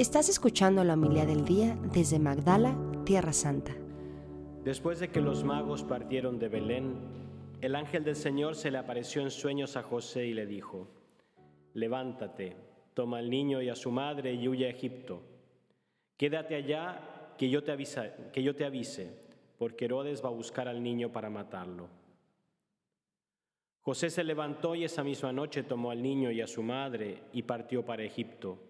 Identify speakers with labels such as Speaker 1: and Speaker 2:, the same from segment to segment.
Speaker 1: Estás escuchando la humildad del día desde Magdala, Tierra Santa.
Speaker 2: Después de que los magos partieron de Belén, el ángel del Señor se le apareció en sueños a José y le dijo, levántate, toma al niño y a su madre y huye a Egipto. Quédate allá que yo te, que yo te avise, porque Herodes va a buscar al niño para matarlo. José se levantó y esa misma noche tomó al niño y a su madre y partió para Egipto,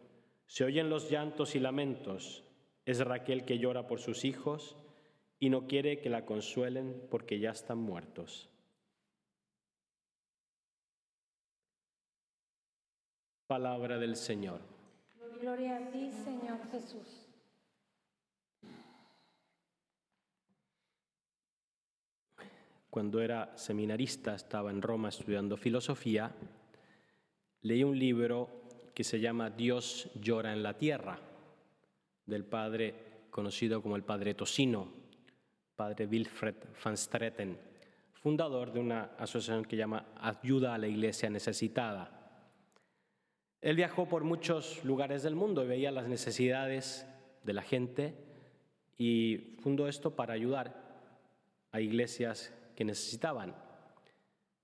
Speaker 2: se oyen los llantos y lamentos. Es Raquel que llora por sus hijos y no quiere que la consuelen porque ya están muertos. Palabra del Señor.
Speaker 3: Gloria a ti, Señor Jesús.
Speaker 2: Cuando era seminarista, estaba en Roma estudiando filosofía, leí un libro que se llama Dios llora en la tierra, del padre conocido como el padre Tosino, padre Wilfred van Stretten, fundador de una asociación que llama Ayuda a la Iglesia Necesitada. Él viajó por muchos lugares del mundo y veía las necesidades de la gente y fundó esto para ayudar a iglesias que necesitaban.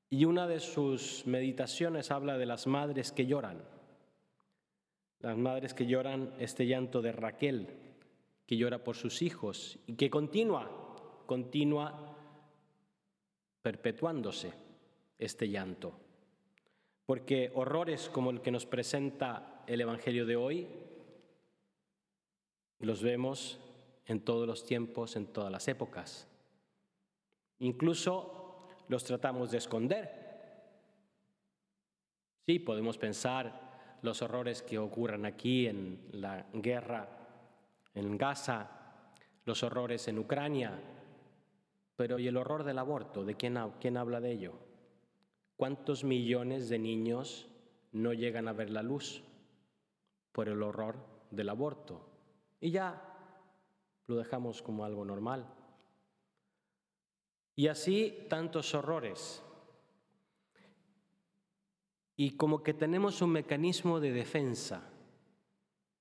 Speaker 2: Y una de sus meditaciones habla de las madres que lloran. Las madres que lloran este llanto de Raquel, que llora por sus hijos y que continúa, continúa perpetuándose este llanto. Porque horrores como el que nos presenta el Evangelio de hoy, los vemos en todos los tiempos, en todas las épocas. Incluso los tratamos de esconder. Sí, podemos pensar los horrores que ocurran aquí en la guerra en Gaza, los horrores en Ucrania, pero ¿y el horror del aborto? ¿De quién, quién habla de ello? ¿Cuántos millones de niños no llegan a ver la luz por el horror del aborto? Y ya lo dejamos como algo normal. Y así tantos horrores. Y como que tenemos un mecanismo de defensa.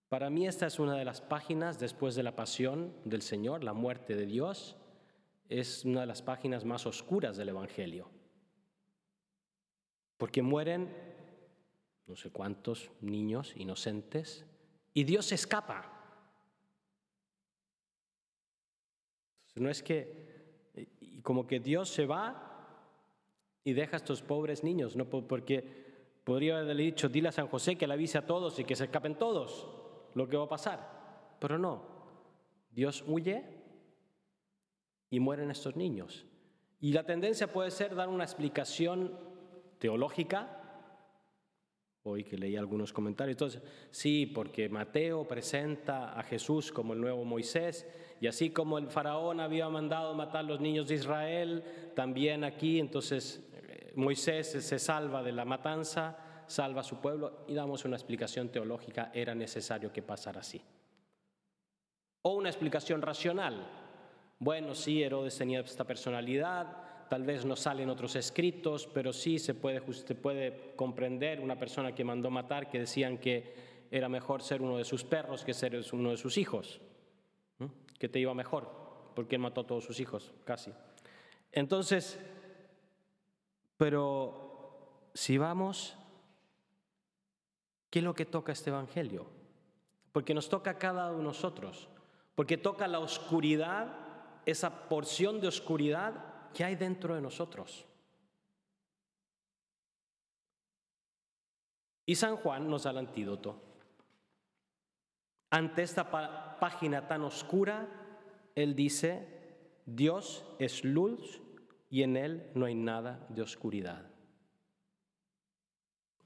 Speaker 2: Para mí esta es una de las páginas después de la pasión del Señor, la muerte de Dios, es una de las páginas más oscuras del Evangelio. Porque mueren no sé cuántos niños inocentes y Dios escapa. No es que y como que Dios se va y deja a estos pobres niños, ¿no? porque podría haberle dicho, dile a San José que le avise a todos y que se escapen todos lo que va a pasar. Pero no, Dios huye y mueren estos niños. Y la tendencia puede ser dar una explicación teológica hoy que leí algunos comentarios. Entonces, sí, porque Mateo presenta a Jesús como el nuevo Moisés, y así como el faraón había mandado matar los niños de Israel, también aquí, entonces Moisés se salva de la matanza, salva a su pueblo, y damos una explicación teológica, era necesario que pasara así. O una explicación racional. Bueno, sí, Herodes tenía esta personalidad, tal vez no salen otros escritos, pero sí se puede, puede comprender una persona que mandó matar que decían que era mejor ser uno de sus perros que ser uno de sus hijos, que te iba mejor, porque él mató a todos sus hijos, casi. Entonces, pero si vamos, ¿qué es lo que toca este Evangelio? Porque nos toca a cada uno de nosotros, porque toca la oscuridad, esa porción de oscuridad ¿Qué hay dentro de nosotros? Y San Juan nos da el antídoto. Ante esta página tan oscura, él dice, Dios es luz y en él no hay nada de oscuridad.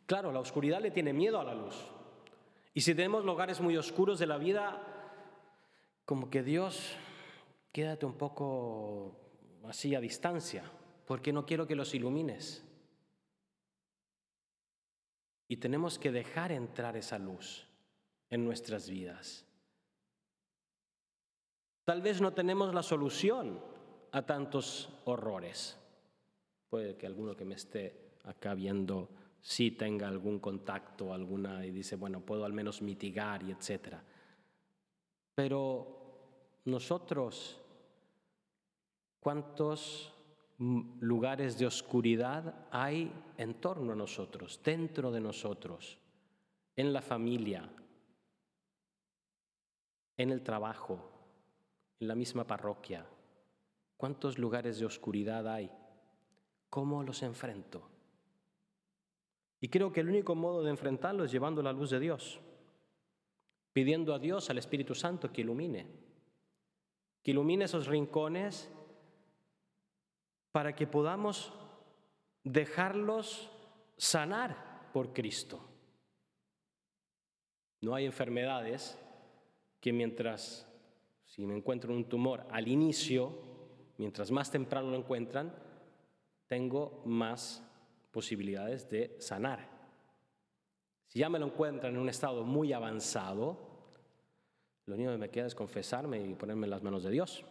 Speaker 2: Claro, la oscuridad le tiene miedo a la luz. Y si tenemos lugares muy oscuros de la vida, como que Dios, quédate un poco así a distancia, porque no quiero que los ilumines. Y tenemos que dejar entrar esa luz en nuestras vidas. Tal vez no tenemos la solución a tantos horrores. Puede que alguno que me esté acá viendo sí tenga algún contacto, alguna y dice, bueno, puedo al menos mitigar y etcétera. Pero nosotros, ¿cuántos lugares de oscuridad hay en torno a nosotros, dentro de nosotros, en la familia, en el trabajo, en la misma parroquia? ¿Cuántos lugares de oscuridad hay? ¿Cómo los enfrento? Y creo que el único modo de enfrentarlo es llevando la luz de Dios, pidiendo a Dios, al Espíritu Santo, que ilumine, que ilumine esos rincones para que podamos dejarlos sanar por Cristo. No hay enfermedades que mientras, si me encuentro un tumor al inicio, mientras más temprano lo encuentran, tengo más posibilidades de sanar. Si ya me lo encuentran en un estado muy avanzado, lo único que me queda es confesarme y ponerme en las manos de Dios.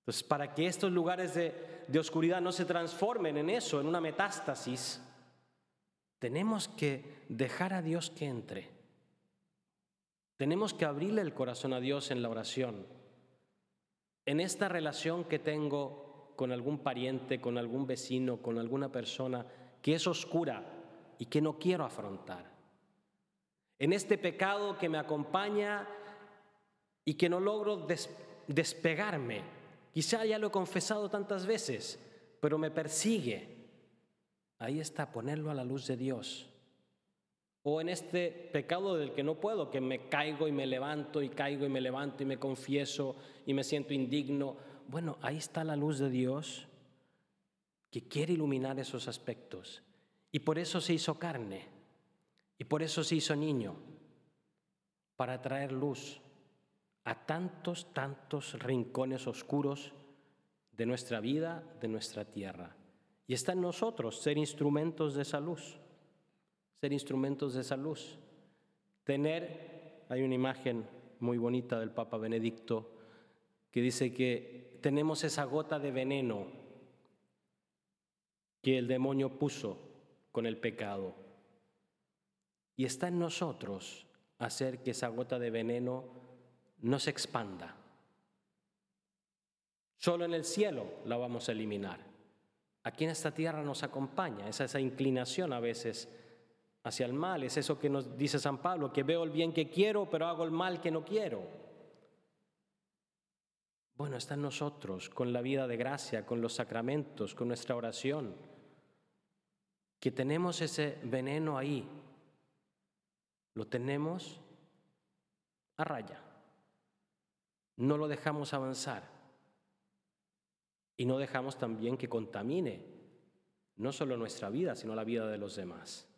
Speaker 2: Entonces, para que estos lugares de, de oscuridad no se transformen en eso, en una metástasis, tenemos que dejar a Dios que entre. Tenemos que abrirle el corazón a Dios en la oración. En esta relación que tengo con algún pariente, con algún vecino, con alguna persona que es oscura y que no quiero afrontar. En este pecado que me acompaña y que no logro despegarme. Quizá ya lo he confesado tantas veces, pero me persigue. Ahí está, ponerlo a la luz de Dios. O en este pecado del que no puedo, que me caigo y me levanto y caigo y me levanto y me confieso y me siento indigno bueno, ahí está la luz de Dios que quiere iluminar esos aspectos. Y por eso se hizo carne. Y por eso se hizo niño. Para traer luz a tantos, tantos rincones oscuros de nuestra vida, de nuestra tierra. Y está en nosotros ser instrumentos de esa luz. Instrumentos de esa luz. Tener, hay una imagen muy bonita del Papa Benedicto que dice que tenemos esa gota de veneno que el demonio puso con el pecado. Y está en nosotros hacer que esa gota de veneno no se expanda. Solo en el cielo la vamos a eliminar. Aquí en esta tierra nos acompaña, es esa inclinación a veces hacia el mal, es eso que nos dice San Pablo, que veo el bien que quiero, pero hago el mal que no quiero. Bueno, está en nosotros, con la vida de gracia, con los sacramentos, con nuestra oración, que tenemos ese veneno ahí. Lo tenemos a raya. No lo dejamos avanzar. Y no dejamos también que contamine no solo nuestra vida, sino la vida de los demás.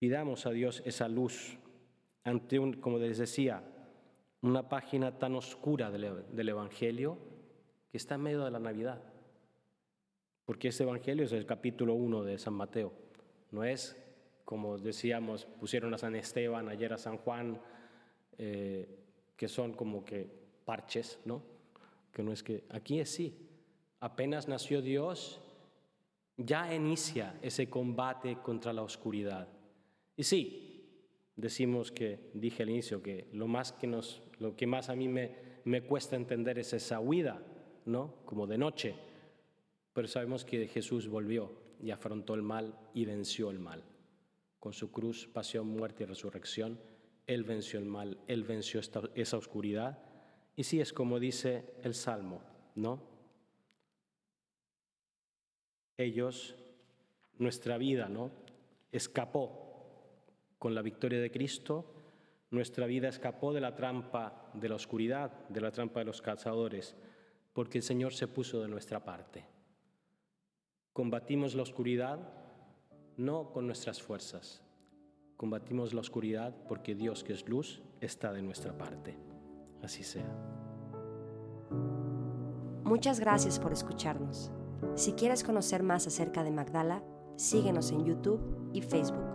Speaker 2: Pidamos a Dios esa luz ante un, como les decía, una página tan oscura del, Evangelio que está en medio de la Navidad. Porque ese Evangelio es el capítulo 1 de San Mateo. No es, como decíamos, pusieron a San Esteban, ayer a San Juan, eh, que son como que parches, ¿no? Que no es que, aquí es sí. Apenas nació Dios, ya inicia ese combate contra la oscuridad. Y sí, decimos que, dije al inicio, que lo, más que nos, lo que más a mí me, me cuesta entender es esa huida, ¿no? Como de noche. Pero sabemos que Jesús volvió y afrontó el mal y venció el mal. Con su cruz, pasión, muerte y resurrección, Él venció el mal, Él venció esa oscuridad. Y sí es como dice el Salmo, ¿no? Ellos, nuestra vida, ¿no? Escapó con la victoria de Cristo, nuestra vida escapó de la trampa de la oscuridad, de la trampa de los cazadores, porque el Señor se puso de nuestra parte. Combatimos la oscuridad no con nuestras fuerzas, combatimos la oscuridad porque Dios que es luz está de nuestra parte. Así sea.
Speaker 1: Muchas gracias por escucharnos. Si quieres conocer más acerca de Magdala, síguenos en YouTube y Facebook.